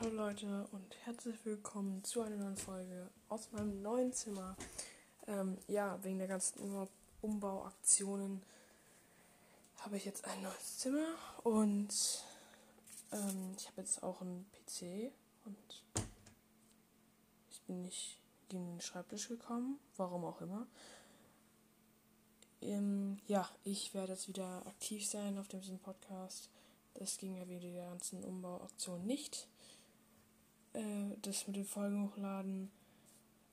Hallo Leute und herzlich willkommen zu einer neuen Folge aus meinem neuen Zimmer. Ähm, ja, wegen der ganzen um Umbauaktionen habe ich jetzt ein neues Zimmer und ähm, ich habe jetzt auch einen PC und ich bin nicht in den Schreibtisch gekommen, warum auch immer. Ähm, ja, ich werde jetzt wieder aktiv sein auf diesem Podcast. Das ging ja wegen der ganzen Umbauaktion nicht. Äh, das mit den Folgen hochladen.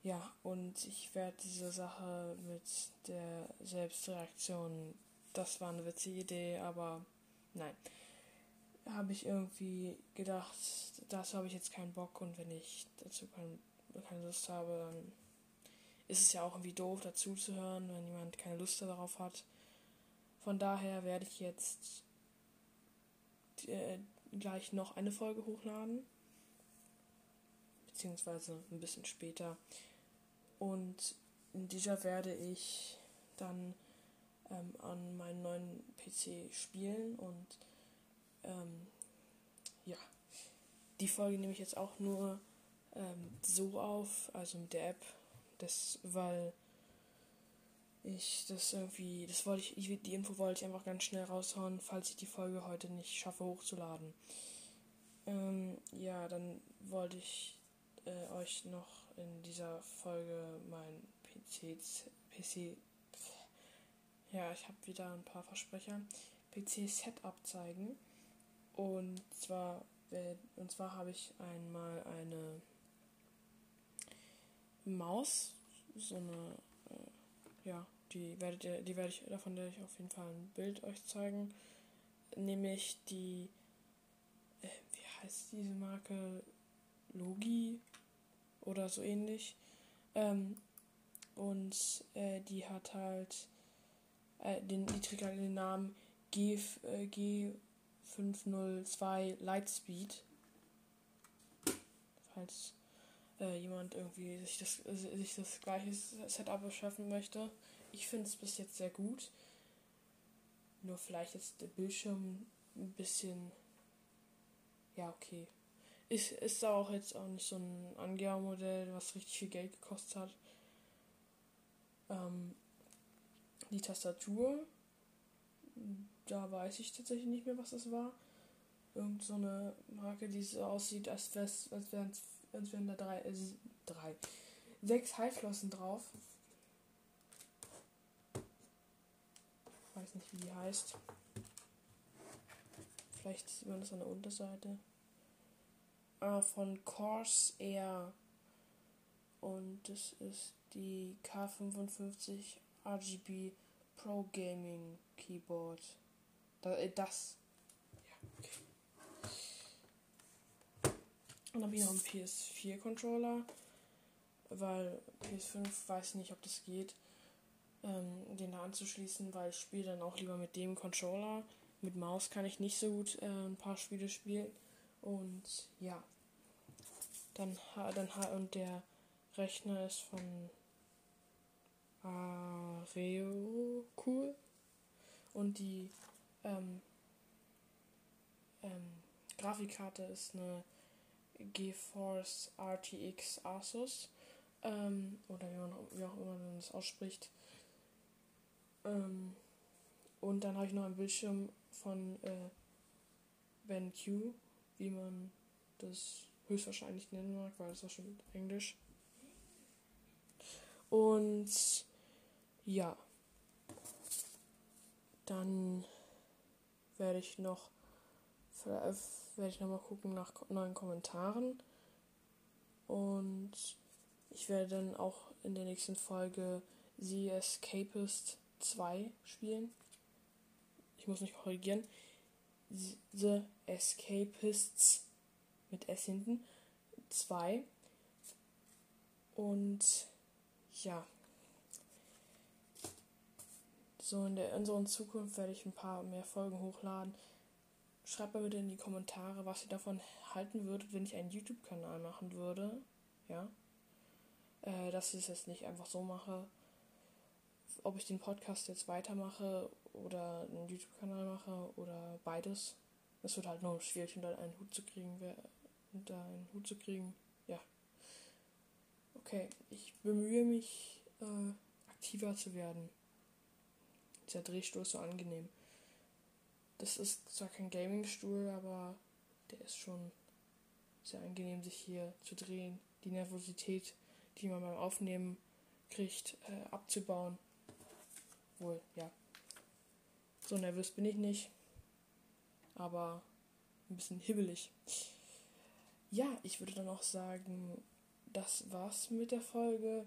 Ja, und ich werde diese Sache mit der Selbstreaktion, das war eine witzige Idee, aber nein. Habe ich irgendwie gedacht, dazu habe ich jetzt keinen Bock und wenn ich dazu kein, keine Lust habe, dann ist es ja auch irgendwie doof dazu zu hören, wenn jemand keine Lust darauf hat. Von daher werde ich jetzt äh, gleich noch eine Folge hochladen beziehungsweise ein bisschen später. Und in dieser werde ich dann ähm, an meinem neuen PC spielen und ähm, ja, die Folge nehme ich jetzt auch nur ähm, so auf, also mit der App, das, weil ich das irgendwie, das wollte ich, die Info wollte ich einfach ganz schnell raushauen, falls ich die Folge heute nicht schaffe hochzuladen. Ähm, ja, dann wollte ich äh, euch noch in dieser Folge mein PC, PC ja, ich habe wieder ein paar Versprecher, PC-Setup zeigen. Und zwar, und zwar habe ich einmal eine Maus, so eine, äh, ja, die werdet ihr, die werde ich, davon werde ich auf jeden Fall ein Bild euch zeigen. Nämlich die, äh, wie heißt diese Marke? Logi oder so ähnlich. Ähm, und äh, die hat halt äh, den, die trägt halt den Namen G, äh, G502 Lightspeed. Falls äh, jemand irgendwie sich das, sich das gleiche Setup beschaffen möchte. Ich finde es bis jetzt sehr gut. Nur vielleicht jetzt der Bildschirm ein bisschen. Ja, okay. Ist, ist da auch jetzt auch nicht so ein Angebermodell, was richtig viel Geld gekostet hat. Ähm, die Tastatur, da weiß ich tatsächlich nicht mehr, was das war. Irgend so eine Marke, die so aussieht, als, als, wären, als wären da drei, äh, drei, sechs Highflossen drauf. Ich weiß nicht, wie die heißt. Vielleicht sieht man das an der Unterseite äh, von Corsair. Und das ist die K55 RGB Pro Gaming Keyboard. Da, äh, das. Ja, okay. Und dann habe ich noch einen PS4 Controller. Weil PS5 weiß nicht, ob das geht, ähm, den da anzuschließen, weil ich spiele dann auch lieber mit dem Controller. Mit Maus kann ich nicht so gut äh, ein paar Spiele spielen. Und ja, dann, dann und der Rechner ist von Areo cool. Und die ähm, ähm, Grafikkarte ist eine GeForce RTX Asus. Ähm, oder wie, man, wie auch immer man das ausspricht. Ähm, und dann habe ich noch einen Bildschirm von äh, BenQ wie man das höchstwahrscheinlich nennen mag, weil es war schon Englisch. Und ja, dann werde ich noch werde ich noch mal gucken nach neuen Kommentaren und ich werde dann auch in der nächsten Folge The Escapist 2 spielen. Ich muss mich korrigieren. The Escapists mit S hinten 2. Und ja. So in der in unserer Zukunft werde ich ein paar mehr Folgen hochladen. Schreibt mal bitte in die Kommentare, was ihr davon halten würdet, wenn ich einen YouTube-Kanal machen würde. Ja. Äh, dass ich es jetzt nicht einfach so mache. Ob ich den Podcast jetzt weitermache oder einen YouTube-Kanal mache oder beides. Es wird halt nur schwierig, unter einen Hut zu kriegen, wer, unter einen Hut zu kriegen. Ja. Okay, ich bemühe mich, äh, aktiver zu werden. Dieser Drehstuhl ist so angenehm. Das ist zwar kein Gaming-Stuhl, aber der ist schon sehr angenehm, sich hier zu drehen. Die Nervosität, die man beim Aufnehmen kriegt, äh, abzubauen. Wohl, ja. So nervös bin ich nicht. Aber ein bisschen hibbelig. Ja, ich würde dann auch sagen, das war's mit der Folge.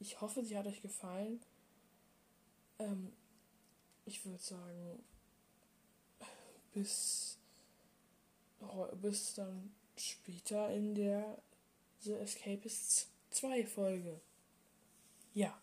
Ich hoffe, sie hat euch gefallen. Ähm, ich würde sagen, bis, bis dann später in der The Escapists 2 Folge. Ja.